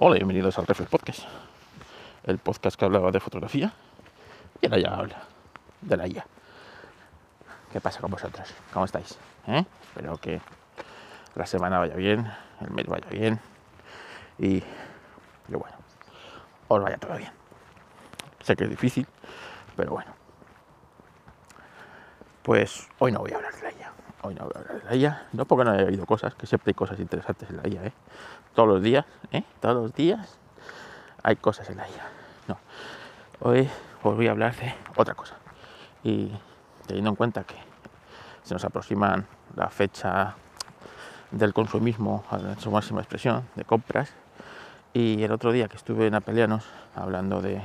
Hola bienvenidos al Reflex Podcast, el podcast que hablaba de fotografía y ahora ya habla de la IA. ¿Qué pasa con vosotros? ¿Cómo estáis? ¿Eh? Espero que la semana vaya bien, el mes vaya bien y, y bueno, os vaya todo bien. Sé que es difícil, pero bueno. Pues hoy no voy a hablar. Hoy no voy a hablar de la IA, no porque no haya habido cosas, que siempre hay cosas interesantes en la IA, ¿eh? Todos los días, ¿eh? Todos los días hay cosas en la IA. No, hoy os voy a hablar de otra cosa. Y teniendo en cuenta que se nos aproximan la fecha del consumismo a su máxima expresión, de compras, y el otro día que estuve en Apelianos hablando de,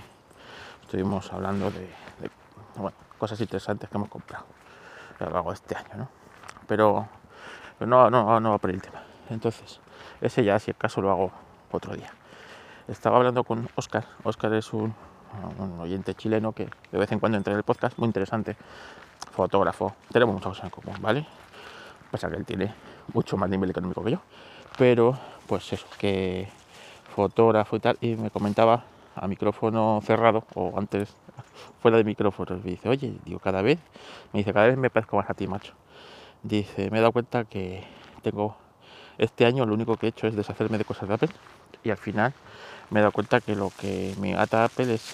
estuvimos hablando de, bueno, cosas interesantes que hemos comprado a lo largo de este año, ¿no? Pero, no, no, no va por el tema. Entonces, ese ya, si acaso, lo hago otro día. Estaba hablando con Oscar. Oscar es un, un oyente chileno que de vez en cuando entra en el podcast, muy interesante, fotógrafo. Tenemos muchas cosas en común, ¿vale? Pasa que él tiene mucho más nivel económico que yo. Pero, pues eso, que fotógrafo y tal, y me comentaba a micrófono cerrado, o antes fuera de micrófono, me dice, oye, digo, cada vez, me dice, cada vez me parezco más a ti, macho. Dice, me he dado cuenta que tengo, este año lo único que he hecho es deshacerme de cosas de Apple, y al final me he dado cuenta que lo que me ata Apple es,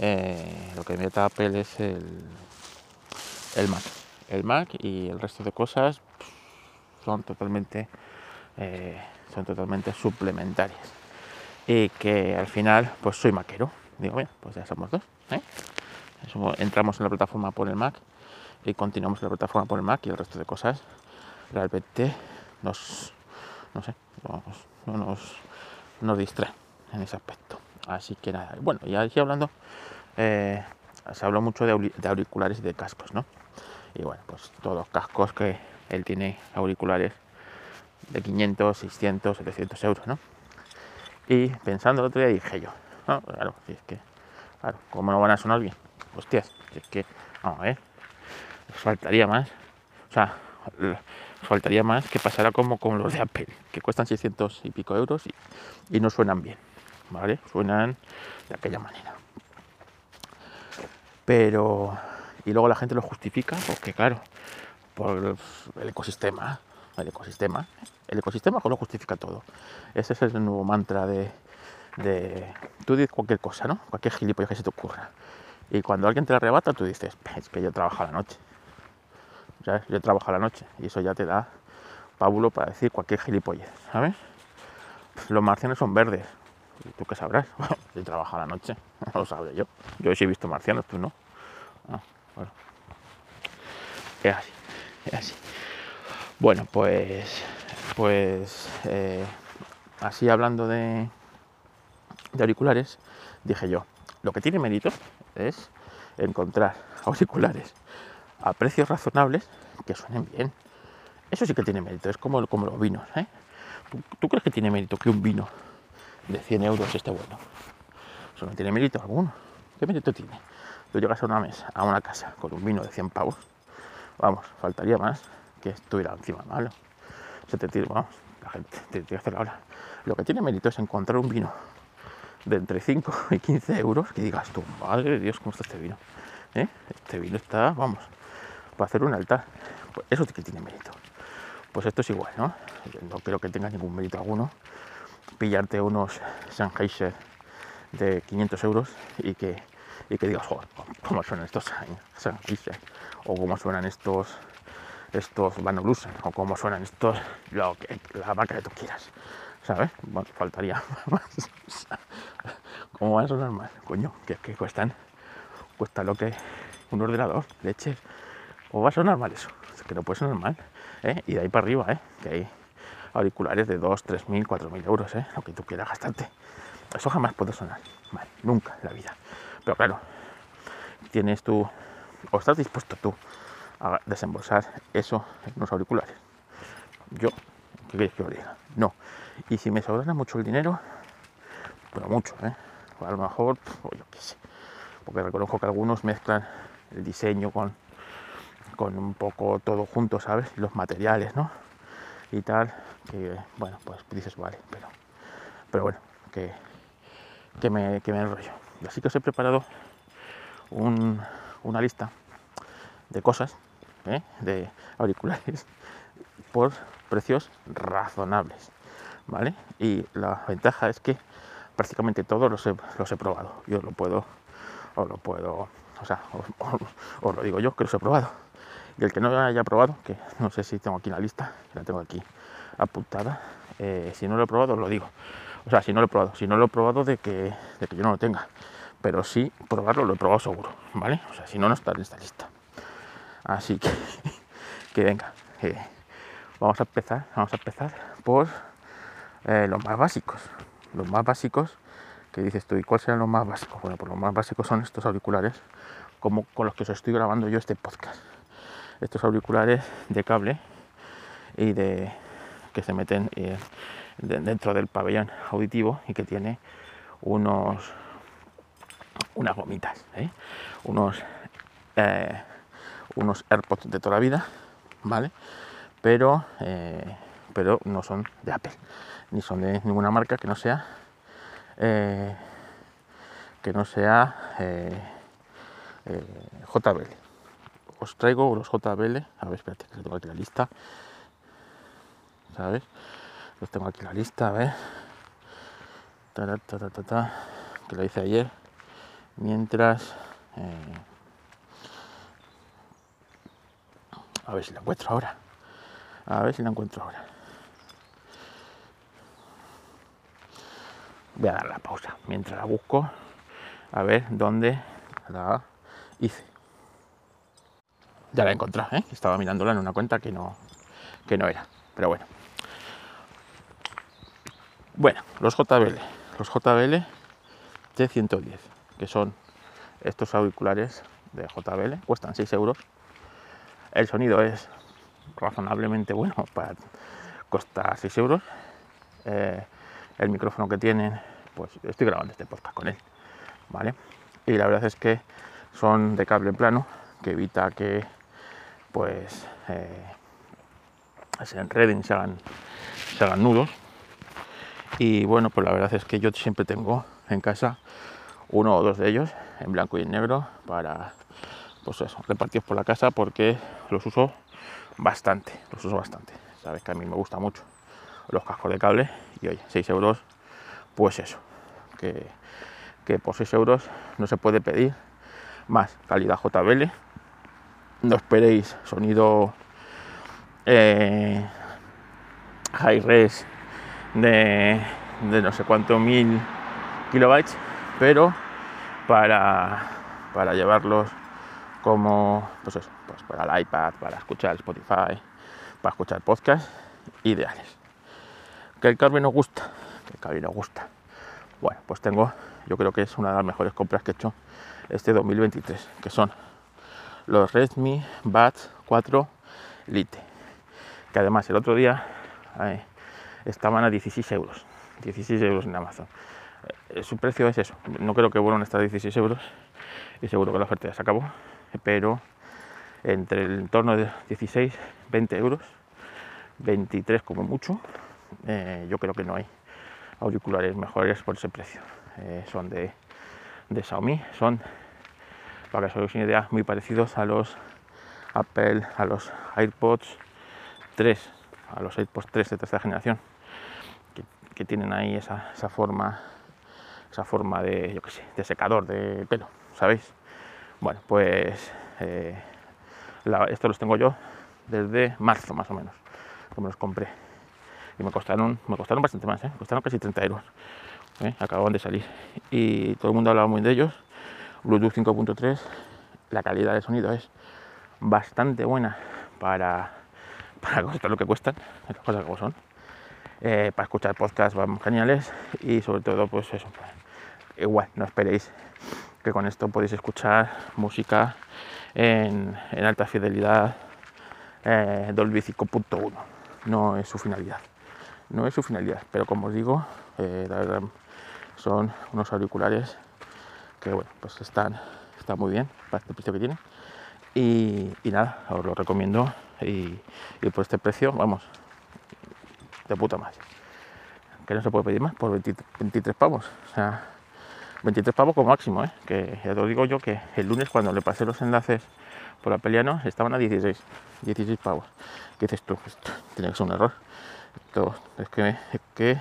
eh, lo que me ata Apple es el, el Mac. El Mac y el resto de cosas son totalmente, eh, son totalmente suplementarias y que al final pues soy maquero. Digo, bueno, pues ya somos dos. ¿eh? entramos en la plataforma por el Mac y continuamos la plataforma por el Mac y el resto de cosas realmente nos, no sé, nos, no nos, nos distraen en ese aspecto. Así que nada, bueno, y aquí hablando, eh, se habló mucho de, auriculares y de cascos, ¿no? Y bueno, pues todos los cascos que él tiene auriculares de 500, 600, 700 euros, ¿no? Y pensando el otro día dije yo, no, claro, si es que, claro, ¿cómo no van a sonar bien? Hostias, si es que, vamos a ver, faltaría más, o sea, faltaría más que pasara como con los de Apple, que cuestan 600 y pico euros y, no suenan bien, ¿vale? Suenan de aquella manera. Pero, y luego la gente lo justifica porque, claro, por el ecosistema, el ecosistema, el ecosistema lo justifica todo. Ese es el nuevo mantra de, de tú dices cualquier cosa, ¿no? Cualquier gilipollas que se te ocurra. Y cuando alguien te la arrebata, tú dices, es que yo trabajo a la noche. ¿Sabes? Yo trabajo a la noche y eso ya te da pábulo para decir cualquier gilipollas, ¿sabes? Los marcianos son verdes. ¿Y tú qué sabrás? yo trabajo a la noche, no lo sabré yo. Yo sí he visto marcianos, tú no. Ah, bueno. Es así, es así. Bueno, pues, pues eh, así hablando de, de auriculares, dije yo, lo que tiene mérito es encontrar auriculares a precios razonables que suenen bien. Eso sí que tiene mérito, es como, como los vinos. ¿eh? ¿Tú, ¿Tú, crees que tiene mérito que un vino de 100 euros esté bueno? Eso no tiene mérito alguno. ¿Qué mérito tiene? Tú llegas a una mesa, a una casa, con un vino de 100 pavos. Vamos, faltaría más que estuviera encima malo. Se te tira, vamos, la gente te que hacer la hora. Lo que tiene mérito es encontrar un vino de entre 5 y 15 euros que digas tú, madre de Dios, ¿cómo está este vino? ¿Eh? Este vino está, vamos, para hacer un altar. Pues eso sí que tiene mérito. Pues esto es igual, ¿no? No creo que tenga ningún mérito alguno pillarte unos Sennheiser de 500 euros y que, y que digas, joder, ¿cómo suenan estos Sennheiser? O cómo suenan estos estos Van o cómo suenan estos, lo que, la marca que tú quieras. ¿sabes? Bueno, faltaría más. ¿Cómo van a sonar más? Coño, que, que cuestan, cuesta lo que un ordenador, leches. ¿O va a sonar mal eso? Es que no puede sonar mal. ¿eh? Y de ahí para arriba, ¿eh? que hay auriculares de 2, 3 mil, 4 mil euros, ¿eh? lo que tú quieras gastarte. Eso jamás puede sonar mal, nunca en la vida. Pero claro, tienes tú, o estás dispuesto tú a desembolsar eso en unos auriculares. Yo, ¿qué queréis que os diga? No. Y si me sobrara mucho el dinero, pero mucho, ¿eh? a lo mejor, pues, yo qué sé, porque reconozco que algunos mezclan el diseño con, con un poco todo junto, ¿sabes? Los materiales, ¿no? Y tal, que bueno, pues dices, vale, pero, pero bueno, que, que, me, que me enrollo. Así que os he preparado una lista de cosas, ¿eh? de auriculares, por precios razonables. ¿Vale? Y la ventaja es que prácticamente todos los he, los he probado. Yo lo puedo, o lo puedo, o sea, os, lo digo yo que los he probado. Y el que no haya probado, que no sé si tengo aquí la lista, la tengo aquí apuntada, eh, si no lo he probado, os lo digo. O sea, si no lo he probado, si no lo he probado de que, de que yo no lo tenga. Pero sí, probarlo lo he probado seguro, ¿vale? O sea, si no, no está en esta lista. Así que, que venga, eh, vamos a empezar, vamos a empezar por eh, los más básicos. Los más básicos, que dices tú, ¿y cuáles serán los más básicos? Bueno, pues los más básicos son estos auriculares, como con los que os estoy grabando yo este podcast. Estos auriculares de cable y de que se meten eh, dentro del pabellón auditivo y que tiene unos unas gomitas, ¿eh? unos unos AirPods de toda la vida, ¿vale? Pero pero no son de Apple ni son de ninguna marca que no sea eh, que no sea eh, eh, JBL. Os traigo los JBL, a ver, espérate, que tengo aquí la lista, ¿sabes? Los tengo aquí la lista, a ver, que lo hice ayer, mientras, a ver si la encuentro ahora, a ver si la encuentro ahora. voy a dar la pausa. Mientras la busco a ver dónde la hice ya la he encontrado ¿eh? estaba mirándola en una cuenta que no que no era pero bueno bueno los JBL los JBL T110 que son estos auriculares de JBL cuestan 6 euros el sonido es razonablemente bueno para costar 6 euros eh, el micrófono que tienen, pues estoy grabando este podcast con él, ¿vale? Y la verdad es que son de cable plano, que evita que pues eh, se enreden, se hagan, se hagan nudos. Y bueno, pues la verdad es que yo siempre tengo en casa uno o dos de ellos en blanco y en negro para pues eso, repartidos por la casa porque los uso bastante, los uso bastante. Sabes que a mí me gusta mucho los cascos de cable y oye, 6 euros, pues eso, que, por 6 euros no se puede pedir más calidad JBL. No esperéis sonido eh, high res de, no sé cuánto mil kilobytes, pero para, para llevarlos como pues eso, pues para el iPad, para escuchar Spotify, para escuchar podcast, ideales que el cable nos gusta, que el cable nos gusta. Bueno, pues tengo, yo creo que es una de las mejores compras que he hecho este 2023, que son los Redmi Buds 4 Lite, que además el otro día eh, estaban a 16 euros, 16 euros en Amazon. Eh, su precio es eso, no creo que vuelvan a estar a 16 euros y seguro que la oferta ya se acabó, pero entre el entorno de 16, 20 euros, 23 como mucho, eh, yo creo que no hay auriculares mejores por ese precio. Son de, de, Xiaomi, son, para que os hagáis una idea, muy parecidos a los Apple, a los AirPods 3, a los AirPods 3 de tercera generación, que, tienen ahí esa, esa, forma, esa forma de, yo qué sé, de secador de pelo, ¿sabéis? Bueno, pues eh, estos los tengo yo desde marzo más o menos, como los compré y me costaron, me costaron bastante más, ¿eh? costaron casi 30 euros. ¿eh? Acababan de salir y todo el mundo hablaba muy de ellos. Bluetooth 5.3, la calidad de sonido es bastante buena para, para costar lo que cuestan, las cosas como son. Eh, para escuchar podcasts van geniales y sobre todo pues eso, igual, no esperéis que con esto podéis escuchar música en, alta fidelidad eh, Dolby 5.1 no es su finalidad no es su finalidad, pero como os digo, eh, son unos auriculares que bueno, pues están, están muy bien para este precio que tienen. Y, nada, os lo recomiendo y, por este precio, vamos, de puta madre. que no se puede pedir más por 23 pavos. O sea, 23 pavos como máximo, ¿eh? que ya te digo yo que el lunes cuando le pasé los enlaces por Apeliano estaban a 16, 16 pavos. ¿Qué dices tú? Esto tiene que ser un error. Esto es que, que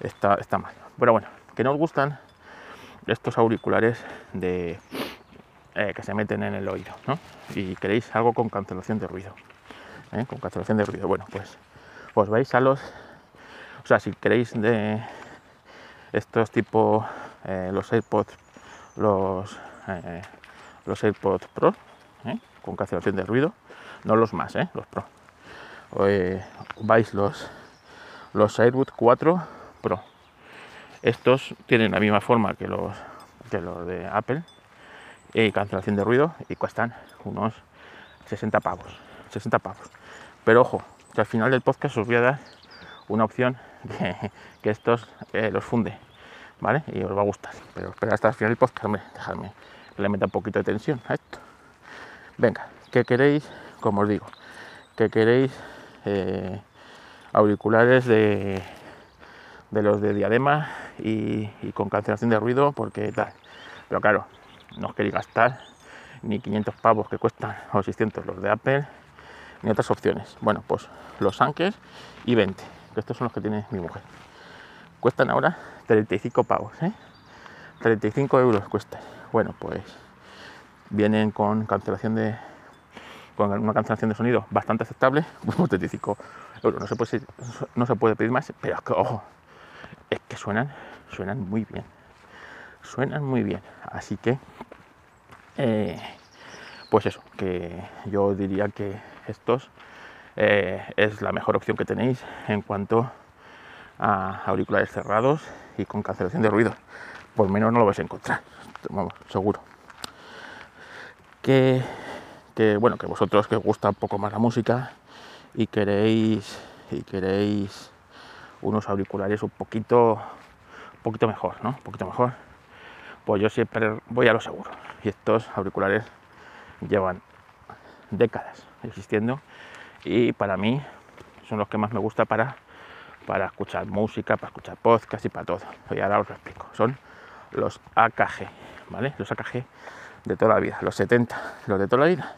está, está mal. Pero bueno, que nos gustan estos auriculares de eh, que se meten en el oído, ¿no? Y queréis algo con cancelación de ruido. ¿eh? Con cancelación de ruido. Bueno, pues os vais a los. O sea, si queréis de estos tipo eh, los AirPods, los, los AirPods Pro, con cancelación de ruido, no los más, los Pro. vais los los AirPods 4 Pro. Estos tienen la misma forma que los, que de Apple, y cancelación de ruido y cuestan unos 60 pavos. 60 pavos. Pero ojo, que al final del podcast os voy a dar una opción que, estos eh, los funde, ¿vale? Y os va a gustar. Pero espera hasta el final del podcast, hombre, dejadme que le meta un poquito de tensión a esto. Venga, ¿qué queréis? Como os digo, que queréis eh, auriculares de los de diadema y, con cancelación de ruido, porque tal. Pero claro, no queréis gastar ni 500 pavos que cuestan o 600 los de Apple, ni otras opciones. Bueno, pues los Anker y 20, que estos son los que tiene mi mujer. Cuestan ahora 35 pavos, ¿eh? 35 euros cuesta. Bueno, pues vienen con cancelación de con una cancelación de sonido bastante aceptable, pues 35 euros. No se puede, no se puede pedir más, pero ojo, es que suenan, suenan muy bien suenan muy bien. Así que, eh, pues eso, que yo diría que estos eh, es la mejor opción que tenéis en cuanto a auriculares cerrados y con cancelación de ruido. Por menos no lo vais a encontrar, vamos, seguro. Que, que bueno, que vosotros que os gusta un poco más la música y queréis y queréis unos auriculares un poquito un poquito mejor, ¿no? Un poquito mejor pues yo siempre voy a lo seguro. Y estos auriculares llevan décadas existiendo y para mí son los que más me gusta para, para escuchar música, para escuchar podcast y para todo. Y ahora os lo explico. Son los AKG, ¿vale? Los AKG de toda la vida, los 70, los de toda la vida.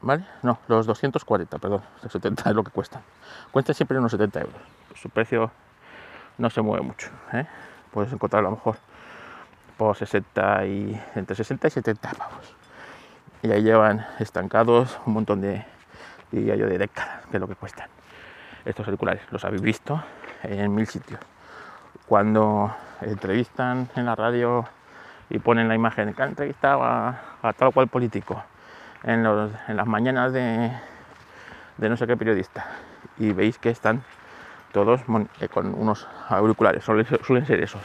¿Vale? No, los 240, perdón, los 70 es lo que cuestan. Cuesta siempre unos 70 euros. Su precio no se mueve mucho. ¿eh? Puedes encontrar a lo mejor por 60 y entre 60 y 70 pavos. Y ahí llevan estancados un montón de, diría yo, de décadas, que es lo que cuestan. Estos auriculares los habéis visto en mil sitios. Cuando entrevistan en la radio y ponen la imagen que han entrevistado a, tal cual político en, las mañanas de, no sé qué periodista y veis que están todos eh, con unos auriculares, suelen ser esos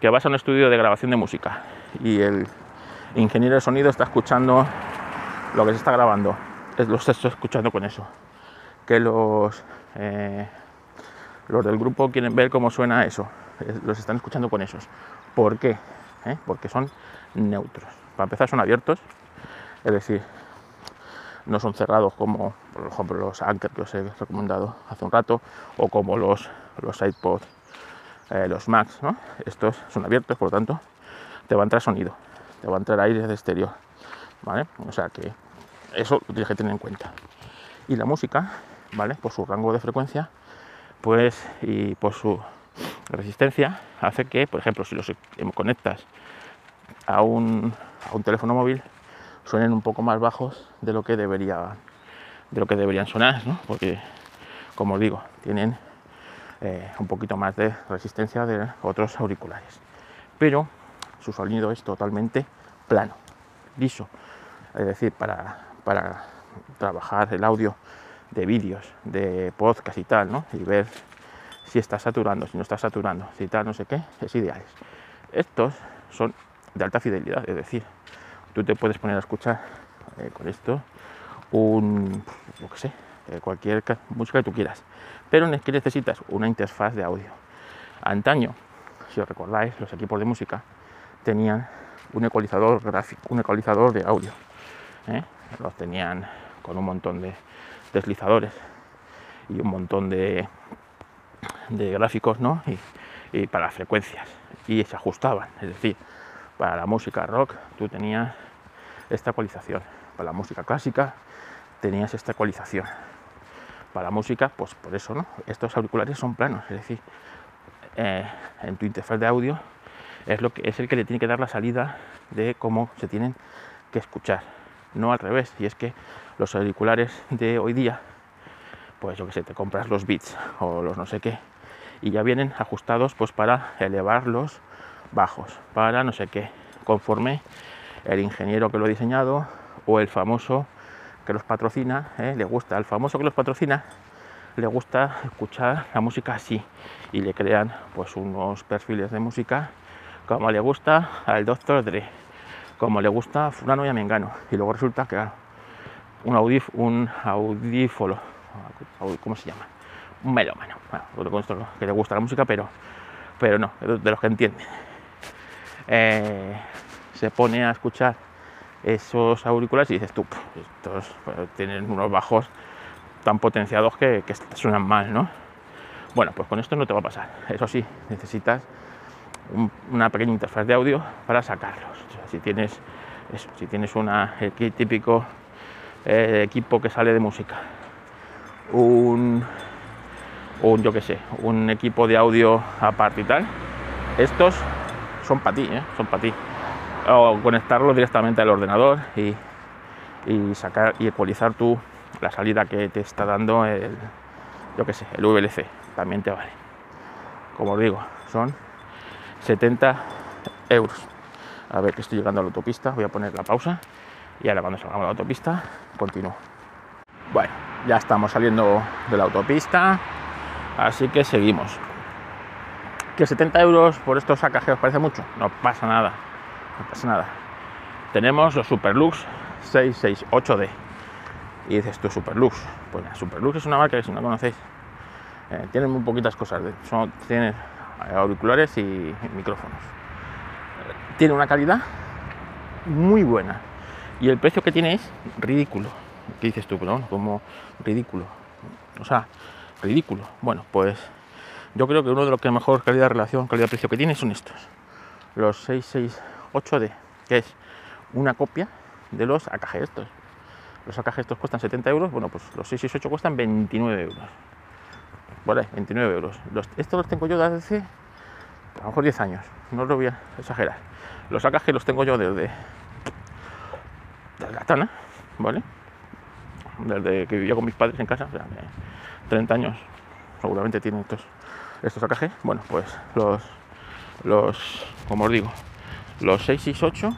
que vas a un estudio de grabación de música y el ingeniero de sonido está escuchando lo que se está grabando, lo está escuchando con eso. Que los, eh, los del grupo quieren ver cómo suena eso, los están escuchando con esos. ¿Por qué? ¿Eh? Porque son neutros. Para empezar son abiertos, es decir, no son cerrados como por ejemplo los Anker que os he recomendado hace un rato o como los, los iPods eh, los Max, ¿no? Estos son abiertos, por lo tanto, te va a entrar sonido, te va a entrar aire de exterior, ¿vale? O sea que eso lo tienes que tener en cuenta. Y la música, ¿vale? Por su rango de frecuencia, pues, y por su resistencia, hace que, por ejemplo, si los conectas a un, a un teléfono móvil, suenen un poco más bajos de lo que debería de lo que deberían sonar, ¿no? Porque, como os digo, tienen eh, un poquito más de resistencia de otros auriculares. Pero su sonido es totalmente plano, liso. Es decir, para, para trabajar el audio de vídeos, de podcast y tal, ¿no? Y ver si está saturando, si no está saturando, si tal, no sé qué, es ideal. Estos son de alta fidelidad, es decir, tú te puedes poner a escuchar eh, con esto un, lo que sé, eh, cualquier música que tú quieras pero necesitas una interfaz de audio. Antaño, si os recordáis, los equipos de música tenían un ecualizador gráfico, un ecualizador de audio. ¿eh? Los tenían con un montón de deslizadores y un montón de, de gráficos, ¿no? Y, y para frecuencias. Y se ajustaban. Es decir, para la música rock tú tenías esta ecualización. Para la música clásica tenías esta ecualización. Para la música, pues por eso, ¿no? Estos auriculares son planos, es decir, eh, en tu interfaz de audio es, lo que, es el que le tiene que dar la salida de cómo se tienen que escuchar, no al revés. Y es que los auriculares de hoy día, pues yo que sé, te compras los bits o los no sé qué, y ya vienen ajustados pues para elevar los bajos, para no sé qué, conforme el ingeniero que lo ha diseñado o el famoso que los patrocina, ¿eh? le gusta, al famoso que los patrocina, le gusta escuchar la música así y le crean pues unos perfiles de música como le gusta al Dr. Dre, como le gusta a fulano y a mengano. Y luego resulta que un, audif un audífolo, ¿cómo se llama? Un melómano, bueno, que le gusta la música, pero, pero no, de los que entienden. Eh, se pone a escuchar esos auriculares y dices tú, estos pues, tienen unos bajos tan potenciados que, suenan mal, ¿no? Bueno, pues con esto no te va a pasar. Eso sí, necesitas una pequeña interfaz de audio para sacarlos. si tienes si tienes una típico eh, equipo que sale de música, un, un yo que sé, un equipo de audio aparte y tal, estos son para ti, ¿eh? son para ti. O conectarlos directamente al ordenador y, y sacar y ecualizar tú la salida que te está dando el, yo que sé, el VLC, también te vale. Como os digo, son 70 euros. A ver que estoy llegando a la autopista, voy a poner la pausa y ahora cuando salgamos a la autopista continúo. Bueno, ya estamos saliendo de la autopista, así que seguimos. ¿Que 70 euros por estos os parece mucho? No pasa nada, no pasa nada. Tenemos los Superlux 668D. Y dices tú, Superlux. Pues Superlux es una marca que si no conocéis, eh, muy poquitas cosas. Son, auriculares y micrófonos. Tiene una calidad muy buena. Y el precio que tiene es ridículo. ¿Qué dices tú? Perdón, como ridículo. O sea, ridículo. Bueno, pues yo creo que uno de los que mejor calidad-relación, calidad-precio que tiene son estos. Los 668D, que es una copia de los AKG estos. Los AKG estos cuestan 70 euros, bueno, pues los 668 cuestan 29 euros. Vale, 29 euros. estos los tengo yo desde hace a lo mejor 10 años, no lo voy a exagerar. Los AKG los tengo yo desde, desde la Tana, ¿vale? Desde que vivía con mis padres en casa, o sea, 30 años seguramente tienen estos, estos AKG. Bueno, pues los, los, como os digo, los 668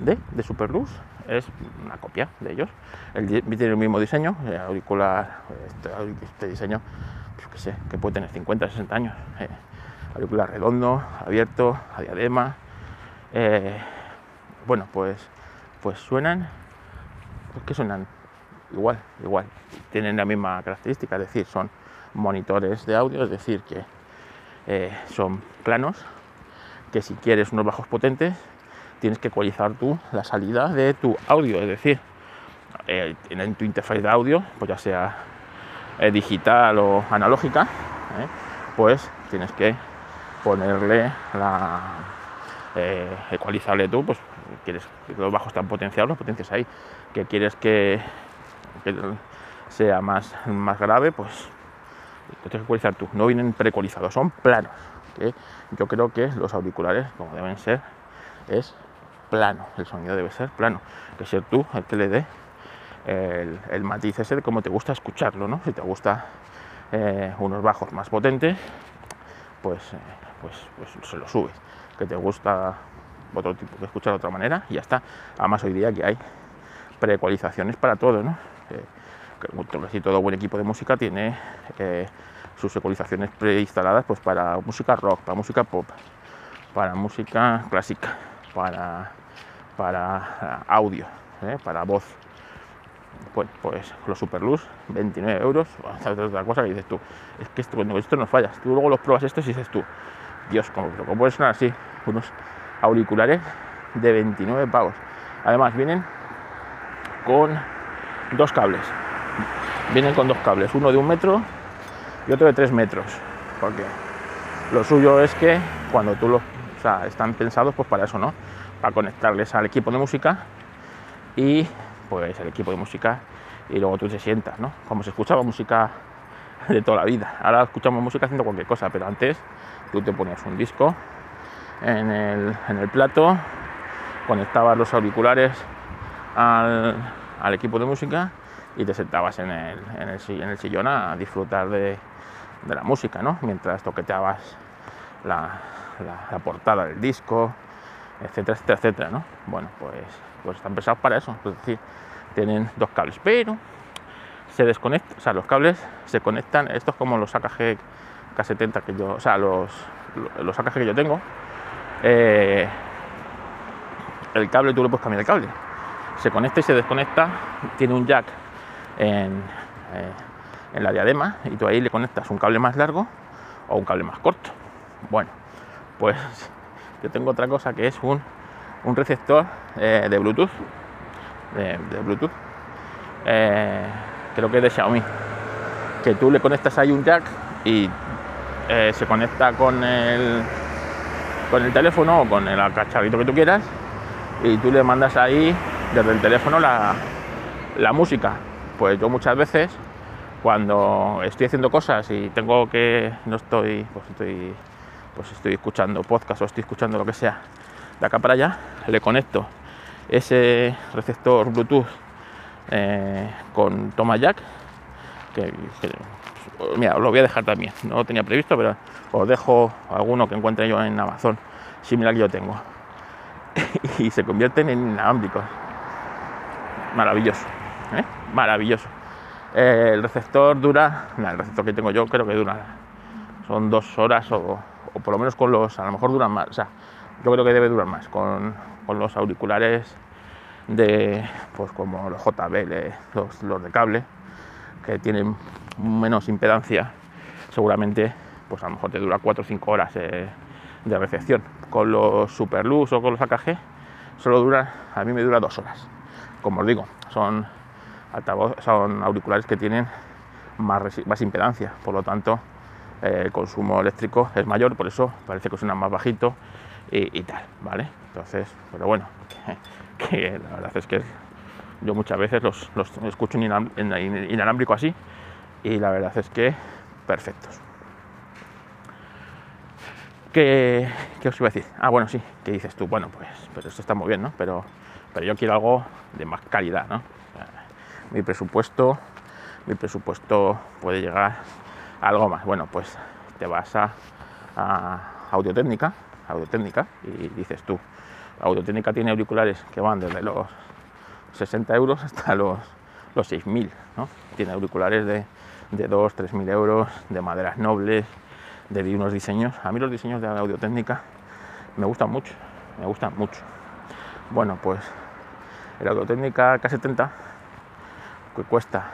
de, de Superlux es una copia de ellos. El, tiene el mismo diseño, eh, auricular, este, este diseño que sé, que puede tener 50, 60 años. Eh, auricular redondo, abierto, a diadema. Eh, bueno, pues, pues suenan, pues que suenan igual, igual. Tienen la misma característica, es decir, son monitores de audio, es decir, que eh, son planos, que si quieres unos bajos potentes, tienes que ecualizar tú la salida de tu audio, es decir, en tu interfaz de audio, pues ya sea eh, digital o analógica, ¿eh? pues tienes que ponerle la eh, ecualizarle tú, pues quieres que los bajos están potenciados, los potencias ahí, que quieres que, sea más, más grave, pues tienes que ecualizar tú. No vienen preecualizados, son planos. Que yo creo que los auriculares, como deben ser, es plano. El sonido debe ser plano. Que ser tú el que le dé el, matiz ese de cómo te gusta escucharlo, ¿no? Si te gusta eh, unos bajos más potentes, pues, eh, pues, pues, se lo subes. Que te gusta otro tipo de escuchar de otra manera y ya está. Además hoy día que hay preecualizaciones para todo, ¿no? Casi todo buen equipo de música tiene sus ecualizaciones preinstaladas pues para música rock, para música pop, para música clásica, para, para audio, para voz pues, pues los Superlux, 29 euros, otra cosa que dices tú, es que esto, esto no fallas, tú luego los pruebas estos y dices tú, Dios, ¿cómo, cómo puede sonar así? Unos auriculares de 29 pavos. Además vienen con dos cables, vienen con dos cables, uno de un metro y otro de tres metros. porque lo suyo es que cuando tú los, o sea, están pensados pues para eso, ¿no? Para conectarles al equipo de música y pues el equipo de música y luego tú te sientas, ¿no? Como se escuchaba música de toda la vida. Ahora escuchamos música haciendo cualquier cosa, pero antes tú te ponías un disco en el, en el plato, conectabas los auriculares al, al, equipo de música y te sentabas en el, en el, en el sillón a disfrutar de, de, la música, ¿no? Mientras toqueteabas la, la, la, portada del disco, etcétera, etcétera, etcétera, ¿no? Bueno, pues, pues están pensados para eso, es decir, tienen dos cables, pero se desconecta, o sea, los cables se conectan, esto es como los AKG K70 que yo, o sea, los, los AKG que yo tengo, eh, el cable tú le puedes cambiar el cable, se conecta y se desconecta, tiene un jack en, eh, en la diadema y tú ahí le conectas un cable más largo o un cable más corto. Bueno, pues yo tengo otra cosa que es un, un receptor eh, de Bluetooth, de Bluetooth, eh, creo que es de Xiaomi, que tú le conectas ahí un jack y eh, se conecta con el, con el teléfono o con el cacharrito que tú quieras y tú le mandas ahí desde el teléfono la, la música. Pues yo muchas veces cuando estoy haciendo cosas y tengo que no estoy pues estoy pues estoy escuchando podcast o estoy escuchando lo que sea de acá para allá le conecto ese receptor bluetooth eh, con toma jack que, mira lo voy a dejar también. No lo tenía previsto pero os dejo alguno que encuentre yo en amazon similar que yo tengo. Y se convierten en inalámbricos maravilloso ¿eh? maravilloso eh, el receptor dura, el receptor que tengo yo creo que dura, son dos horas o, por lo menos con los, a lo mejor duran más, o sea, yo creo que debe durar más con, con los auriculares de, pues como los JBL, los, los, de cable, que tienen menos impedancia, seguramente, pues a lo mejor te dura 4 o 5 horas de recepción. Con los Superlux o con los AKG, solo dura, a mí me dura dos horas. Como os digo, son altavoz, son auriculares que tienen más, más impedancia, por lo tanto eh, el consumo eléctrico es mayor, por eso parece que suena más bajito y, tal, ¿vale? Entonces, pero bueno, que, la verdad es que yo muchas veces los, los escucho en inalámbrico así y la verdad es que perfectos. ¿Qué, ¿Qué, os iba a decir? Ah, bueno, sí, ¿qué dices tú? Bueno, pues, pero esto está muy bien, ¿no? Pero, pero yo quiero algo de más calidad, ¿no? Mi presupuesto, mi presupuesto puede llegar a algo más. Bueno, pues te vas a, Audiotécnica, Audiotécnica y dices tú, Audiotécnica tiene auriculares que van desde los 60 euros hasta los, los 6.000, ¿no? Tiene auriculares de, de 2, 3.000 euros, de maderas nobles, de unos diseños. A mí los diseños de Audiotécnica me gustan mucho, me gustan mucho. Bueno, pues el Audiotécnica K70 cuesta,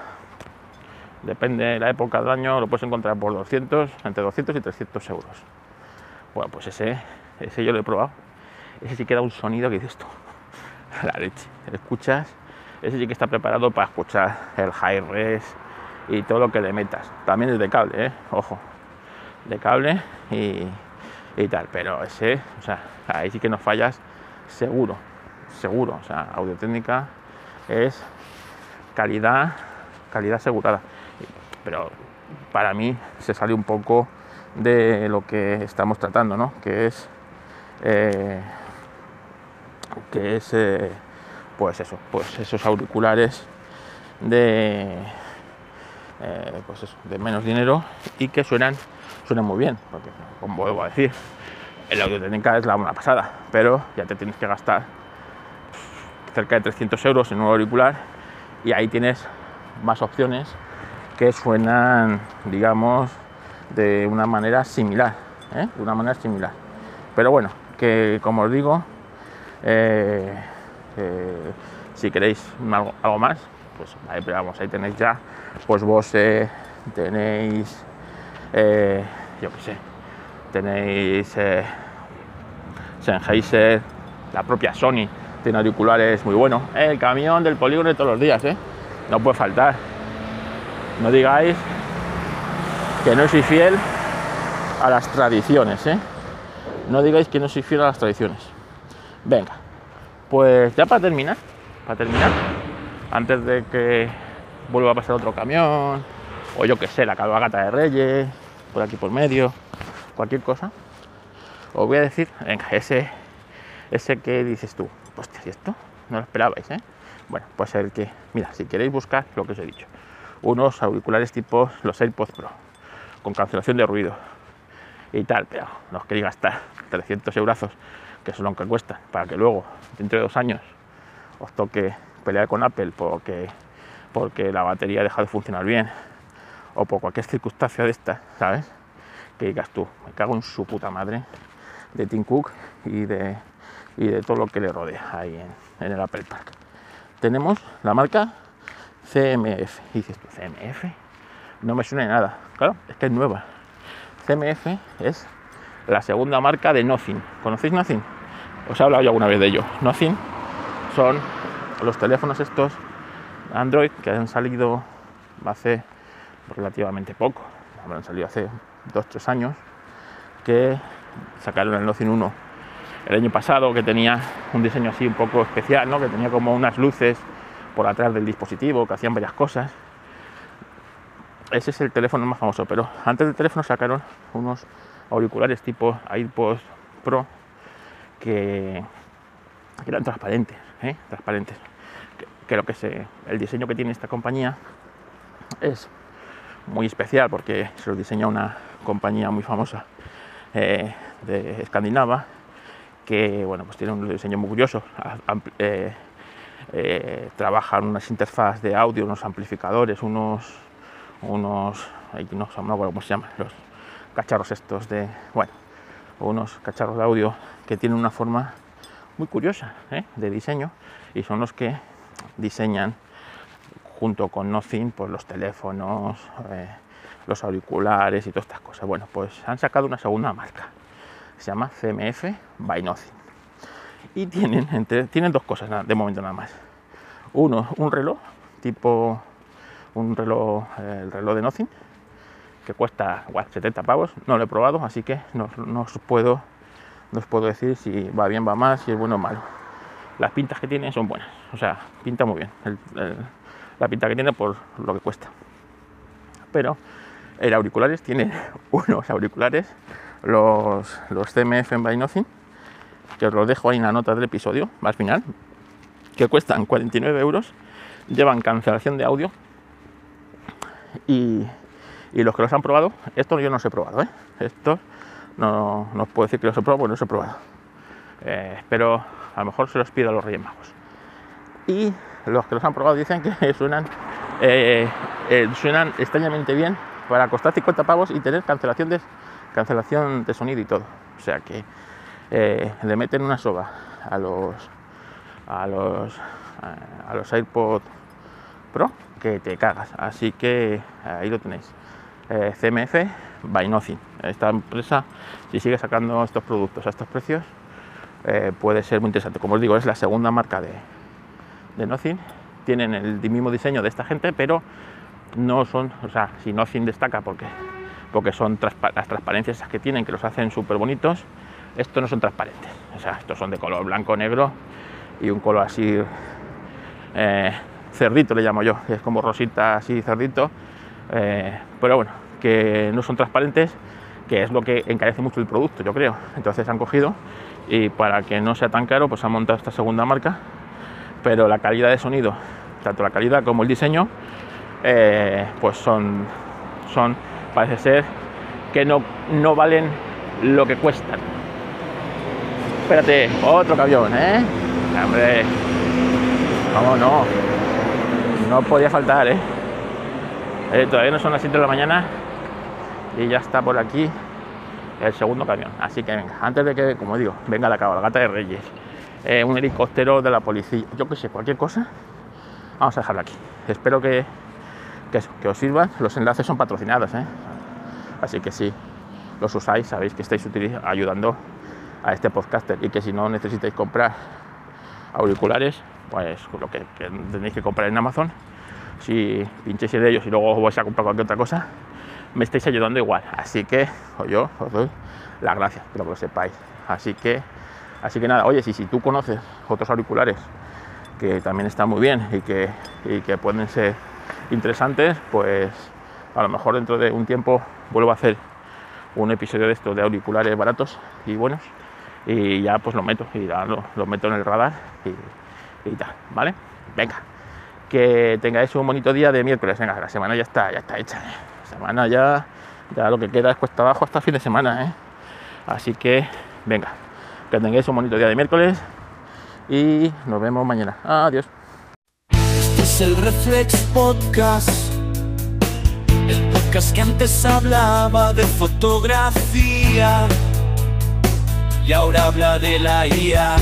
depende de la época del año, lo puedes encontrar por 200, entre 200 y 300 euros. Bueno, pues ese, ese yo lo he probado. Ese sí que da un sonido que dices esto, la leche. Escuchas, ese sí que está preparado para escuchar el high res y todo lo que le metas. También es de cable, ¿eh? ojo, de cable y, y tal. Pero ese, o sea, ahí sí que no fallas seguro, seguro. O sea, audio técnica es calidad, calidad asegurada. Pero para mí se sale un poco de lo que estamos tratando, ¿no? Que es, eh, que es, eh, pues eso, pues esos auriculares de, eh, pues eso, de menos dinero y que suenan, suenan muy bien, porque como vuelvo a decir, el audio técnica es la una pasada, pero ya te tienes que gastar cerca de 300 euros en un auricular y ahí tienes más opciones que suenan, digamos, de una manera similar, ¿eh? una manera similar. Pero bueno, que como os digo, eh, eh, si queréis algo, más, pues ahí, vamos, ahí tenéis ya, pues vos tenéis, yo qué sé, tenéis Sennheiser, la propia Sony, tiene auriculares muy buenos. El camión del polígono de todos los días, ¿eh? No puede faltar. No digáis que no soy fiel a las tradiciones, ¿eh? No digáis que no soy fiel a las tradiciones. Venga, pues ya para terminar, para terminar, antes de que vuelva a pasar otro camión, o yo que sé, la cabalgata de Reyes, por aquí por medio, cualquier cosa, os voy a decir, venga, ese, ese que dices tú, hostia, ¿y esto? No lo esperabais, ¿eh? Bueno, pues el que, mira, si queréis buscar lo que os he dicho, unos auriculares tipo los AirPods Pro, con cancelación de ruido y tal, pero no os queréis gastar 300 euros, que son lo que cuesta, para que luego, dentro de dos años, os toque pelear con Apple porque, porque la batería ha dejado de funcionar bien, o por cualquier circunstancia de esta, ¿sabes? Que digas tú, me cago en su puta madre de Tim Cook y de, y de todo lo que le rodea ahí en, el Apple Park. Tenemos la marca CMF. Dices CMF, no me suena nada. Claro, es que es nueva. CMF es la segunda marca de Nothing. ¿Conocéis Nothing? Os he hablado ya alguna vez de ello. Nothing son los teléfonos estos Android que han salido hace relativamente poco, habrán salido hace 2-3 años, que sacaron el Nothing 1 el año pasado, que tenía un diseño así un poco especial, ¿no? que tenía como unas luces por atrás del dispositivo, que hacían varias cosas. Ese es el teléfono más famoso, pero antes del teléfono sacaron unos auriculares tipo AirPods Pro que, eran transparentes, ¿eh? transparentes. Que, que el diseño que tiene esta compañía es muy especial porque se lo diseña una compañía muy famosa eh, de Escandinava que bueno pues tiene un diseño muy curioso. Eh, eh, trabajan unas interfaces de audio unos amplificadores unos unos no, sé cómo se llaman los cacharros estos de bueno unos cacharros de audio que tienen una forma muy curiosa de diseño y son los que diseñan junto con Nothing, pues los teléfonos, eh, los auriculares y todas estas cosas. Bueno, pues han sacado una segunda marca, se llama CMF by Nothing. Y tienen, entre, tienen dos cosas de momento nada más. Uno, un reloj, tipo un reloj, el reloj de Nothing, que cuesta 70 pavos. No lo he probado, así que no, os puedo, no os puedo decir si va bien, va mal, si es bueno o malo. Las pintas que tiene son buenas, o sea, pinta muy bien la pinta que tiene por lo que cuesta. Pero el auriculares tiene unos auriculares, los, los CMF en By Nothing, que os los dejo ahí en la nota del episodio, al final, que cuestan 49 euros, llevan cancelación de audio y, y los que los han probado, estos yo no los he probado, ¿eh? estos no, no os puedo decir que los he probado porque no los he probado. Eh, pero a lo mejor se los pido a los Reyes Magos. Y los que los han probado dicen que suenan, eh, eh, suenan extrañamente bien para costar 50 pavos y tener cancelación cancelación de sonido y todo. O sea que eh, le meten una soga a los a los a los AirPods Pro que te cagas. Así que ahí lo tenéis. CMF by Nothing. Esta empresa, si sigue sacando estos productos a estos precios, puede ser muy interesante. Como os digo, es la segunda marca de, de Nothing tienen el mismo diseño de esta gente, pero no son, o sea, si Nothing destaca porque, porque son las transparencias que tienen, que los hacen súper bonitos, estos no son transparentes, o sea, estos son de color blanco, negro y un color así eh, cerdito le llamo yo, que es como rosita así cerdito, eh, pero bueno, que no son transparentes, que es lo que encarece mucho el producto, yo creo. Entonces han cogido y para que no sea tan caro, pues han montado esta segunda marca. Pero la calidad de sonido, tanto la calidad como el diseño, eh, pues son, son, parece ser que no, no valen lo que cuestan. Espérate, otro camión, ¿eh? Hombre, vamos, no, no podía faltar, ¿eh? ¿eh? Todavía no son las 7 de la mañana y ya está por aquí el segundo camión. Así que venga, antes de que, como digo, venga la cabalgata de Reyes eh, un helicóptero de la policía, yo que sé, cualquier cosa, vamos a dejarlo aquí. Espero que, que, os sirvan. Los enlaces son patrocinados, ¿eh? así que si los usáis, sabéis que estáis ayudando a este podcaster y que si no necesitáis comprar auriculares, pues lo que, tenéis que comprar en Amazon, si pinchéis de ellos y luego vais a comprar cualquier otra cosa, me estáis ayudando igual. Así que pues yo os doy las gracias, quiero que lo sepáis. Así que, así que nada, oye, si, si tú conoces otros auriculares que también están muy bien y que, y que pueden ser interesantes, pues a lo mejor dentro de un tiempo vuelvo a hacer un episodio de estos de auriculares baratos y buenos y ya pues lo meto y ya lo, meto en el radar y, tal, ¿vale? Venga, que tengáis un bonito día de miércoles, venga, la semana ya está, ya está hecha, ¿eh? semana ya, ya lo que queda es cuesta abajo hasta fin de semana, ¿eh? así que venga, que tengáis un bonito día de miércoles y nos vemos mañana, adiós. Es el Reflex Podcast. El podcast que antes hablaba de fotografía y ahora habla de la IA.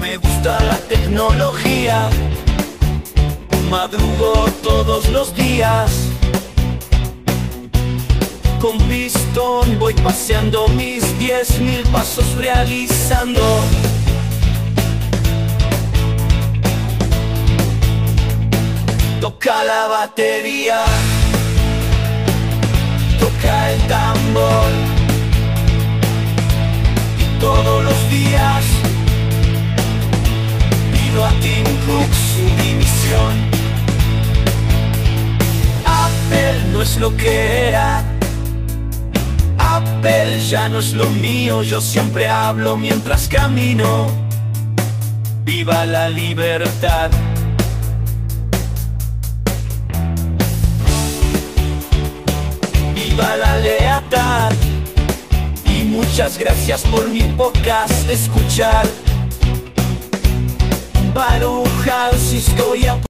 Me gusta la tecnología. Madrugo todos los días. Con pistón voy paseando mis 10.000 pasos realizando. Toca la batería, toca el tambor. Y todos los días pido a Tim Cook su dimisión. Apple no es lo que era. Apple ya no es lo mío, yo siempre hablo mientras camino. Viva la libertad. Muchas gracias por mi podcast escuchar. Cisco y